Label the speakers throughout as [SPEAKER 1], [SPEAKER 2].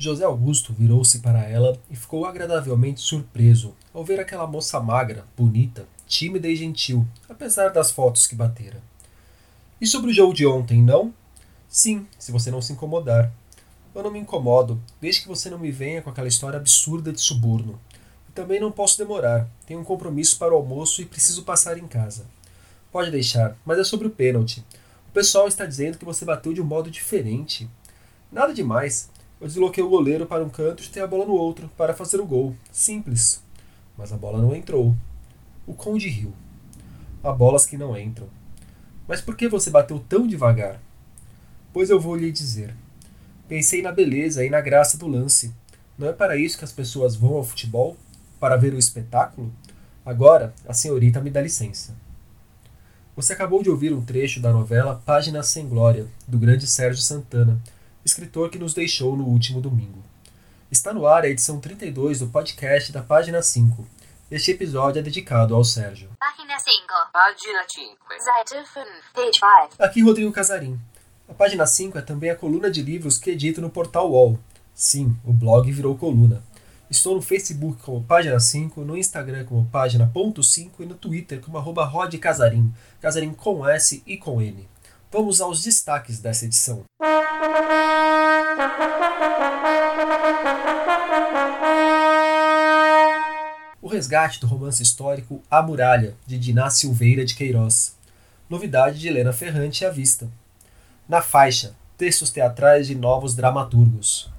[SPEAKER 1] José Augusto virou-se para ela e ficou agradavelmente surpreso ao ver aquela moça magra, bonita, tímida e gentil, apesar das fotos que batera. E sobre o jogo de ontem, não? Sim, se você não se incomodar. Eu não me incomodo, desde que você não me venha com aquela história absurda de suborno. E também não posso demorar, tenho um compromisso para o almoço e preciso passar em casa. Pode deixar, mas é sobre o pênalti. Pessoal está dizendo que você bateu de um modo diferente. Nada demais. Eu desloquei o goleiro para um canto e chutei a bola no outro, para fazer o gol. Simples. Mas a bola não entrou. O conde riu. Há bolas que não entram. Mas por que você bateu tão devagar? Pois eu vou lhe dizer. Pensei na beleza e na graça do lance. Não é para isso que as pessoas vão ao futebol? Para ver o espetáculo? Agora, a senhorita me dá licença. Você acabou de ouvir um trecho da novela Páginas Sem Glória, do grande Sérgio Santana, escritor que nos deixou no último domingo. Está no ar a edição 32 do podcast da Página 5. Este episódio é dedicado ao Sérgio.
[SPEAKER 2] Página 5.
[SPEAKER 3] Página 5.
[SPEAKER 2] Seite 5. Page 5.
[SPEAKER 1] Aqui Rodrigo Casarim. A página 5 é também a coluna de livros que edito no portal UOL. Sim, o blog virou coluna. Estou no Facebook como Página 5, no Instagram como Página.5 e no Twitter como arroba Rod Casarim, Casarim com S e com N. Vamos aos destaques dessa edição. O resgate do romance histórico A Muralha, de Diná Silveira de Queiroz. Novidade de Helena Ferrante à vista. Na faixa, textos teatrais de novos dramaturgos.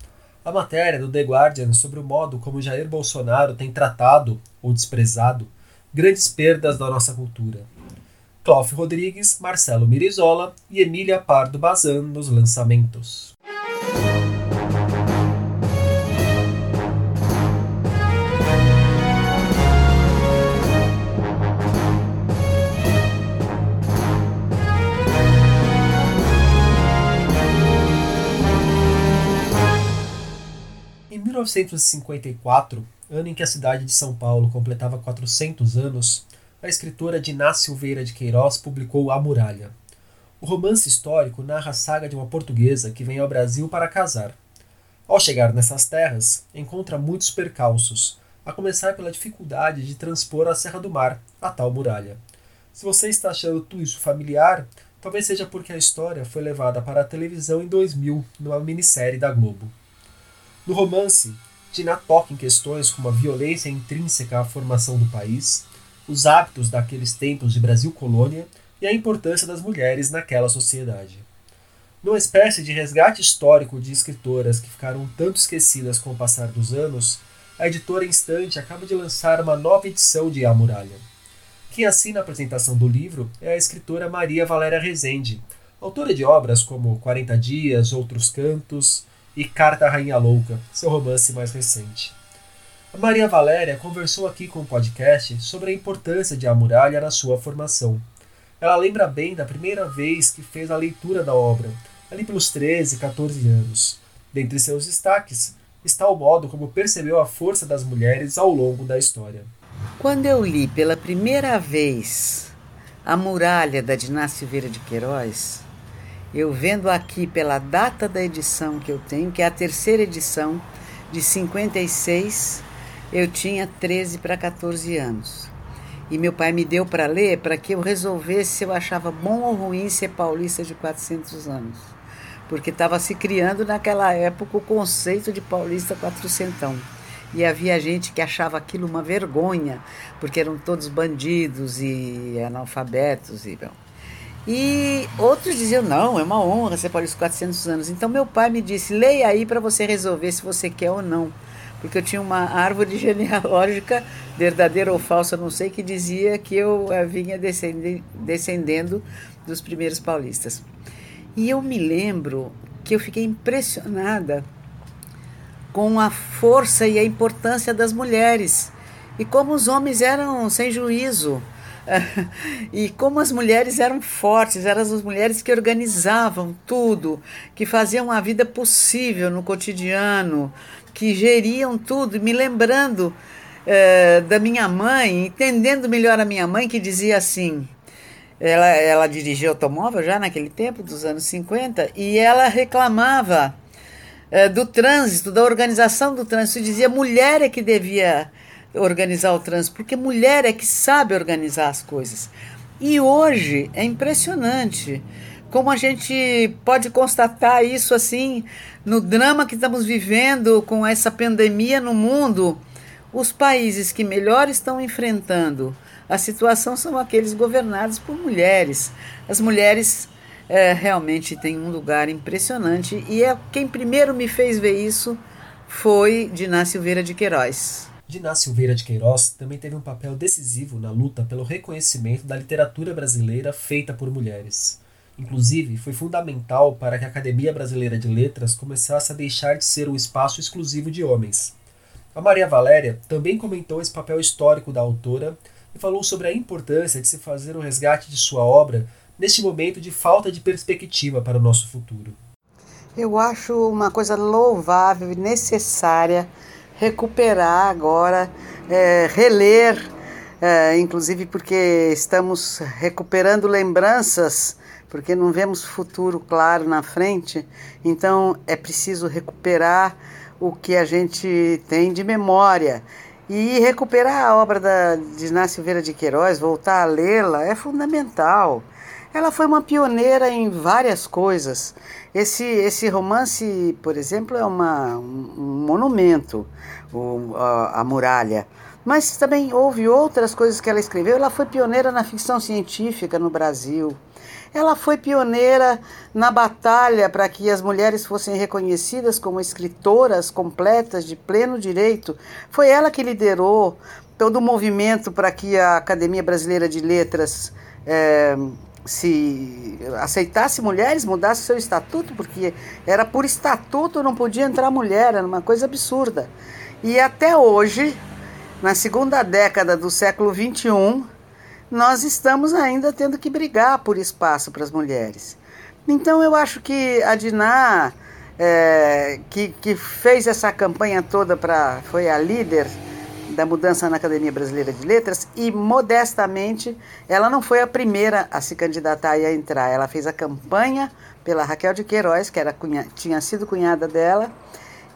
[SPEAKER 1] A matéria do The Guardian sobre o modo como Jair Bolsonaro tem tratado ou desprezado grandes perdas da nossa cultura. Cláudio Rodrigues, Marcelo Mirizola e Emília Pardo Bazan nos lançamentos. 1954, ano em que a cidade de São Paulo completava 400 anos, a escritora Diná Silveira de Queiroz publicou A Muralha. O romance histórico narra a saga de uma portuguesa que vem ao Brasil para casar. Ao chegar nessas terras, encontra muitos percalços, a começar pela dificuldade de transpor a Serra do Mar, a tal muralha. Se você está achando tudo isso familiar, talvez seja porque a história foi levada para a televisão em 2000, numa minissérie da Globo. No romance, Tina toca em questões como a violência intrínseca à formação do país, os hábitos daqueles tempos de Brasil colônia e a importância das mulheres naquela sociedade. Numa espécie de resgate histórico de escritoras que ficaram tanto esquecidas com o passar dos anos, a editora Instante acaba de lançar uma nova edição de A Muralha. Quem assina a apresentação do livro é a escritora Maria Valéria Rezende, autora de obras como 40 Dias, Outros Cantos e Carta à Rainha Louca, seu romance mais recente. A Maria Valéria conversou aqui com o podcast sobre a importância de A Muralha na sua formação. Ela lembra bem da primeira vez que fez a leitura da obra, ali pelos 13, 14 anos. Dentre seus destaques está o modo como percebeu a força das mulheres ao longo da história.
[SPEAKER 4] Quando eu li pela primeira vez A Muralha da Diná Silveira de Queiroz, eu vendo aqui pela data da edição que eu tenho, que é a terceira edição de 56, eu tinha 13 para 14 anos. E meu pai me deu para ler para que eu resolvesse se eu achava bom ou ruim ser paulista de 400 anos. Porque estava se criando naquela época o conceito de paulista quatrocentão. E havia gente que achava aquilo uma vergonha, porque eram todos bandidos e analfabetos. E, bom. E outros diziam: não, é uma honra ser paulista de 400 anos. Então meu pai me disse: leia aí para você resolver se você quer ou não porque eu tinha uma árvore genealógica, verdadeira ou falsa, não sei, que dizia que eu vinha descendendo dos primeiros paulistas. E eu me lembro que eu fiquei impressionada com a força e a importância das mulheres e como os homens eram sem juízo. e como as mulheres eram fortes, eram as mulheres que organizavam tudo, que faziam a vida possível no cotidiano, que geriam tudo, me lembrando uh, da minha mãe, entendendo melhor a minha mãe, que dizia assim: ela, ela dirigia automóvel já naquele tempo, dos anos 50, e ela reclamava é, do trânsito, da organização do trânsito, e dizia mulher é que devia organizar o trânsito, porque mulher é que sabe organizar as coisas. E hoje é impressionante como a gente pode constatar isso assim no drama que estamos vivendo com essa pandemia no mundo. Os países que melhor estão enfrentando a situação são aqueles governados por mulheres. As mulheres é, realmente têm um lugar impressionante e é quem primeiro me fez ver isso foi Diná Silveira de Queiroz.
[SPEAKER 1] Diná Silveira de Queiroz também teve um papel decisivo na luta pelo reconhecimento da literatura brasileira feita por mulheres. Inclusive, foi fundamental para que a Academia Brasileira de Letras começasse a deixar de ser um espaço exclusivo de homens. A Maria Valéria também comentou esse papel histórico da autora e falou sobre a importância de se fazer o resgate de sua obra neste momento de falta de perspectiva para o nosso futuro.
[SPEAKER 4] Eu acho uma coisa louvável e necessária recuperar agora, é, reler, é, inclusive porque estamos recuperando lembranças, porque não vemos futuro claro na frente, então é preciso recuperar o que a gente tem de memória. E recuperar a obra da, de Inácio de Queiroz, voltar a lê-la, é fundamental. Ela foi uma pioneira em várias coisas. Esse, esse romance, por exemplo, é uma, um monumento, o, a, a muralha. Mas também houve outras coisas que ela escreveu. Ela foi pioneira na ficção científica no Brasil. Ela foi pioneira na batalha para que as mulheres fossem reconhecidas como escritoras completas de pleno direito. Foi ela que liderou todo o movimento para que a Academia Brasileira de Letras é, se aceitasse mulheres, mudasse seu estatuto, porque era por estatuto não podia entrar mulher, era uma coisa absurda. E até hoje, na segunda década do século XXI, nós estamos ainda tendo que brigar por espaço para as mulheres. Então eu acho que a Diná, é, que, que fez essa campanha toda para. foi a líder da mudança na Academia Brasileira de Letras e, modestamente, ela não foi a primeira a se candidatar e a entrar. Ela fez a campanha pela Raquel de Queiroz, que era cunha, tinha sido cunhada dela,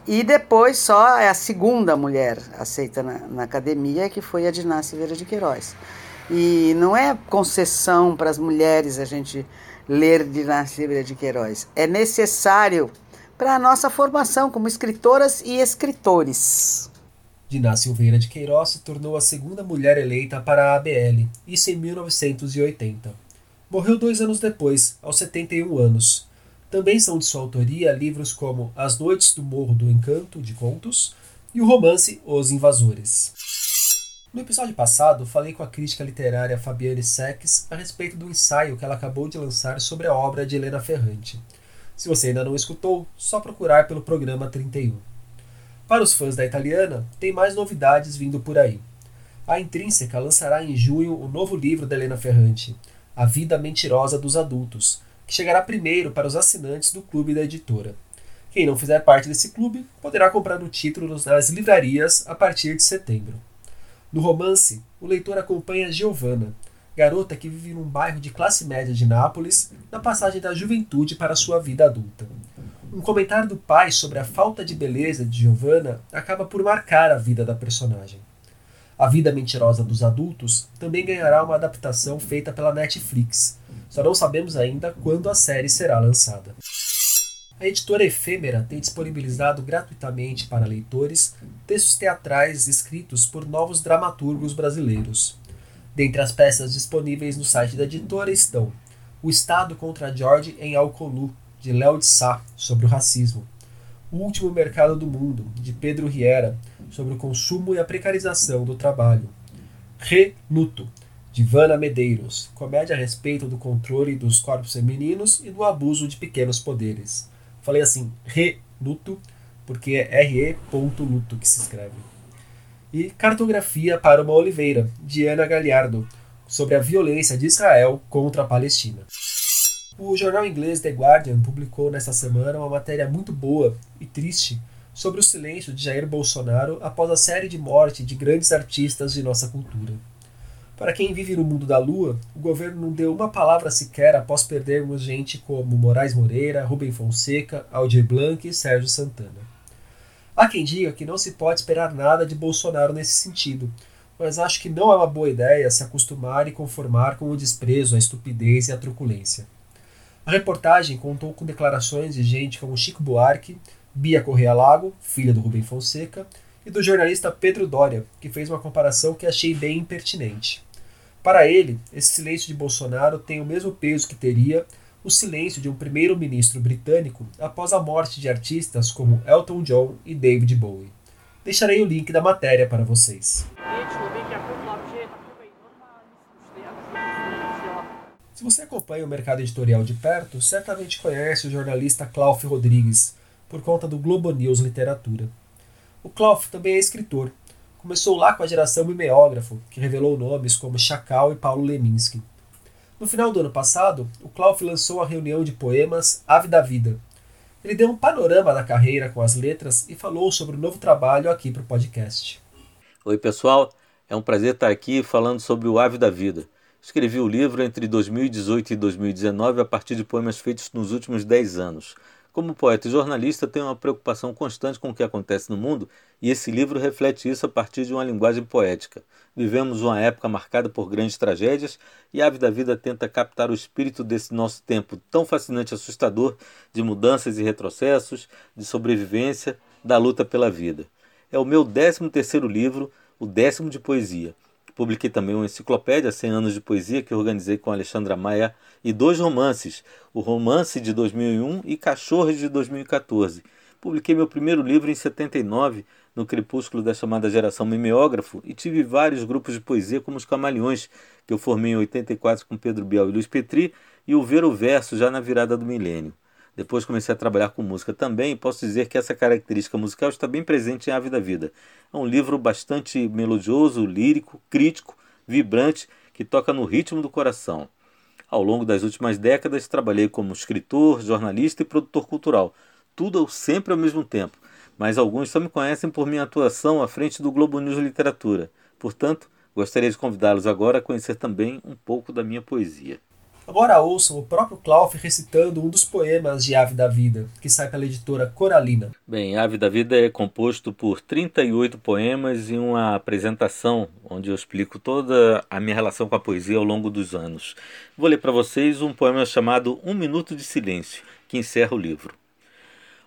[SPEAKER 4] e depois só é a segunda mulher aceita na, na academia, que foi a Diná Silveira de Queiroz. E não é concessão para as mulheres a gente ler de Silveira de Queiroz. É necessário para a nossa formação como escritoras e escritores.
[SPEAKER 1] Diná Silveira de Queiroz se tornou a segunda mulher eleita para a ABL, isso em 1980. Morreu dois anos depois, aos 71 anos. Também são de sua autoria livros como As Noites do Morro do Encanto, de contos, e o romance Os Invasores. No episódio passado, falei com a crítica literária Fabiane Sex a respeito do ensaio que ela acabou de lançar sobre a obra de Helena Ferrante. Se você ainda não escutou, só procurar pelo programa 31. Para os fãs da italiana, tem mais novidades vindo por aí. A Intrínseca lançará em junho o novo livro da Helena Ferrante, A Vida Mentirosa dos Adultos, que chegará primeiro para os assinantes do clube da editora. Quem não fizer parte desse clube poderá comprar o título nas livrarias a partir de setembro. No romance, o leitor acompanha Giovanna, garota que vive num bairro de classe média de Nápoles, na passagem da juventude para sua vida adulta. Um comentário do pai sobre a falta de beleza de Giovanna acaba por marcar a vida da personagem. A Vida Mentirosa dos Adultos também ganhará uma adaptação feita pela Netflix. Só não sabemos ainda quando a série será lançada. A editora Efêmera tem disponibilizado gratuitamente para leitores textos teatrais escritos por novos dramaturgos brasileiros. Dentre as peças disponíveis no site da editora estão O Estado contra George em Alcolu, de Léo de Sá, sobre o racismo, O Último Mercado do Mundo, de Pedro Riera, sobre o consumo e a precarização do trabalho, Reluto, de Vana Medeiros, comédia a respeito do controle dos corpos femininos e do abuso de pequenos poderes. Falei assim, reluto, porque é re.luto que se escreve. E Cartografia para uma Oliveira, de Ana Galhardo, sobre a violência de Israel contra a Palestina. O jornal inglês The Guardian publicou nesta semana uma matéria muito boa e triste sobre o silêncio de Jair Bolsonaro após a série de morte de grandes artistas de nossa cultura. Para quem vive no mundo da lua, o governo não deu uma palavra sequer após perdermos gente como Moraes Moreira, Rubem Fonseca, Aldir Blanc e Sérgio Santana. Há quem diga que não se pode esperar nada de Bolsonaro nesse sentido, mas acho que não é uma boa ideia se acostumar e conformar com o desprezo, a estupidez e a truculência. A reportagem contou com declarações de gente como Chico Buarque, Bia Correa Lago, filha do Rubem Fonseca, e do jornalista Pedro Doria, que fez uma comparação que achei bem impertinente. Para ele, esse silêncio de Bolsonaro tem o mesmo peso que teria o silêncio de um primeiro-ministro britânico após a morte de artistas como Elton John e David Bowie. Deixarei o link da matéria para vocês. Se você acompanha o mercado editorial de perto, certamente conhece o jornalista Klaus Rodrigues, por conta do Globo News Literatura. O Klaus também é escritor. Começou lá com a geração mimeógrafo, que revelou nomes como Chacal e Paulo Leminski. No final do ano passado, o Klaus lançou a reunião de poemas Ave da Vida. Ele deu um panorama da carreira com as letras e falou sobre o novo trabalho aqui para o podcast.
[SPEAKER 3] Oi, pessoal. É um prazer estar aqui falando sobre o Ave da Vida. Escrevi o livro entre 2018 e 2019 a partir de poemas feitos nos últimos 10 anos. Como poeta e jornalista, tenho uma preocupação constante com o que acontece no mundo e esse livro reflete isso a partir de uma linguagem poética. Vivemos uma época marcada por grandes tragédias e a Ave da Vida tenta captar o espírito desse nosso tempo tão fascinante e assustador de mudanças e retrocessos, de sobrevivência, da luta pela vida. É o meu décimo terceiro livro, o décimo de poesia. Publiquei também uma enciclopédia 100 anos de poesia que organizei com Alexandra Maia e dois romances, o Romance de 2001 e Cachorros de 2014. Publiquei meu primeiro livro em 79, no crepúsculo da chamada geração mimeógrafo, e tive vários grupos de poesia como os Camaleões, que eu formei em 84 com Pedro Biel e Luiz Petri, e o Ver o Verso já na virada do milênio. Depois comecei a trabalhar com música também posso dizer que essa característica musical está bem presente em Ave da Vida. É um livro bastante melodioso, lírico, crítico, vibrante, que toca no ritmo do coração. Ao longo das últimas décadas, trabalhei como escritor, jornalista e produtor cultural, tudo sempre ao mesmo tempo, mas alguns só me conhecem por minha atuação à frente do Globo News Literatura. Portanto, gostaria de convidá-los agora a conhecer também um pouco da minha poesia.
[SPEAKER 1] Agora ouçam o próprio Clauf recitando um dos poemas de Ave da Vida, que sai pela editora Coralina.
[SPEAKER 3] Bem, Ave da Vida é composto por 38 poemas e uma apresentação onde eu explico toda a minha relação com a poesia ao longo dos anos. Vou ler para vocês um poema chamado Um Minuto de Silêncio, que encerra o livro.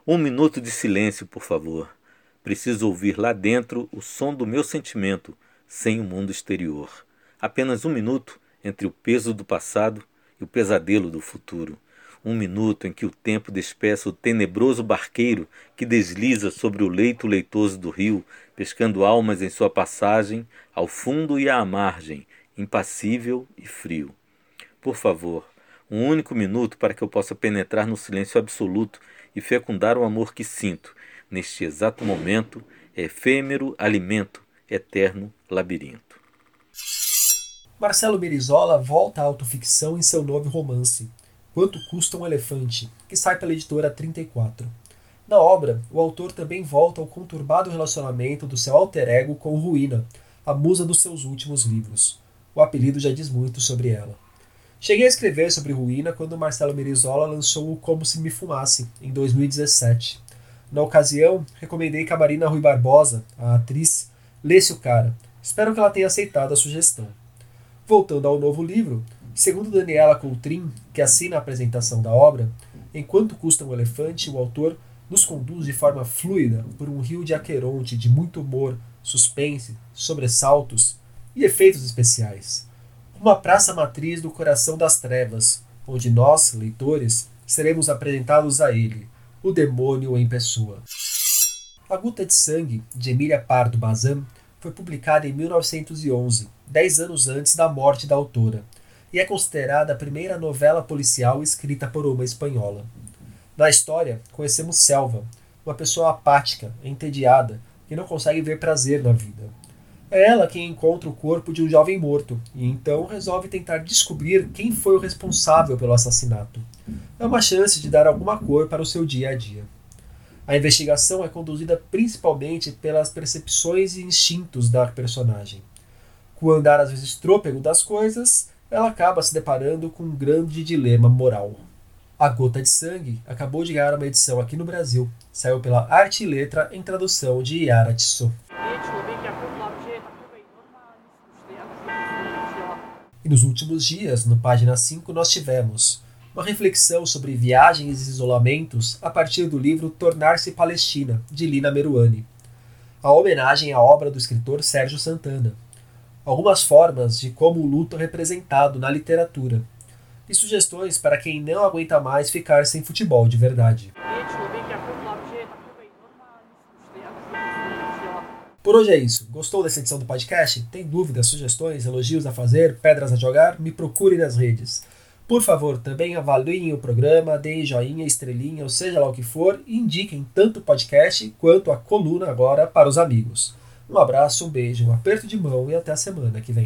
[SPEAKER 3] Um minuto de silêncio, por favor. Preciso ouvir lá dentro o som do meu sentimento, sem o mundo exterior. Apenas um minuto entre o peso do passado e o pesadelo do futuro. Um minuto em que o tempo despeça o tenebroso barqueiro que desliza sobre o leito leitoso do rio, pescando almas em sua passagem, ao fundo e à margem, impassível e frio. Por favor, um único minuto para que eu possa penetrar no silêncio absoluto e fecundar o amor que sinto, neste exato momento, efêmero alimento, eterno labirinto.
[SPEAKER 1] Marcelo Berizola volta à autoficção em seu novo romance, Quanto Custa um Elefante, que sai pela editora 34. Na obra, o autor também volta ao conturbado relacionamento do seu alter ego com Ruína, a musa dos seus últimos livros. O apelido já diz muito sobre ela. Cheguei a escrever sobre Ruína quando Marcelo Merizola lançou o Como Se Me Fumasse, em 2017. Na ocasião, recomendei que a Marina Rui Barbosa, a atriz, lesse o cara. Espero que ela tenha aceitado a sugestão. Voltando ao novo livro, segundo Daniela Coutrin, que assina a apresentação da obra, enquanto custa um elefante, o autor nos conduz de forma fluida por um rio de Aqueronte de muito humor, suspense, sobressaltos e efeitos especiais. Uma praça matriz do coração das trevas, onde nós, leitores, seremos apresentados a ele, o demônio em pessoa. A Guta de Sangue, de Emília Pardo Bazan, foi publicada em 1911 dez anos antes da morte da autora, e é considerada a primeira novela policial escrita por uma espanhola. Na história, conhecemos Selva, uma pessoa apática, entediada, que não consegue ver prazer na vida. É ela quem encontra o corpo de um jovem morto e então resolve tentar descobrir quem foi o responsável pelo assassinato. É uma chance de dar alguma cor para o seu dia a dia. A investigação é conduzida principalmente pelas percepções e instintos da personagem. Com o andar às vezes trôpego das coisas, ela acaba se deparando com um grande dilema moral. A Gota de Sangue acabou de ganhar uma edição aqui no Brasil. Saiu pela Arte e Letra em tradução de Yara Tissot. E nos últimos dias, no página 5, nós tivemos uma reflexão sobre viagens e isolamentos a partir do livro Tornar-se Palestina, de Lina Meruani. A homenagem à obra do escritor Sérgio Santana. Algumas formas de como o luto é representado na literatura. E sugestões para quem não aguenta mais ficar sem futebol de verdade. Por hoje é isso. Gostou dessa edição do podcast? Tem dúvidas, sugestões, elogios a fazer, pedras a jogar? Me procure nas redes. Por favor, também avaliem o programa, deem joinha, estrelinha, ou seja lá o que for, e indiquem tanto o podcast quanto a coluna agora para os amigos. Um abraço, um beijo, um aperto de mão e até a semana que vem.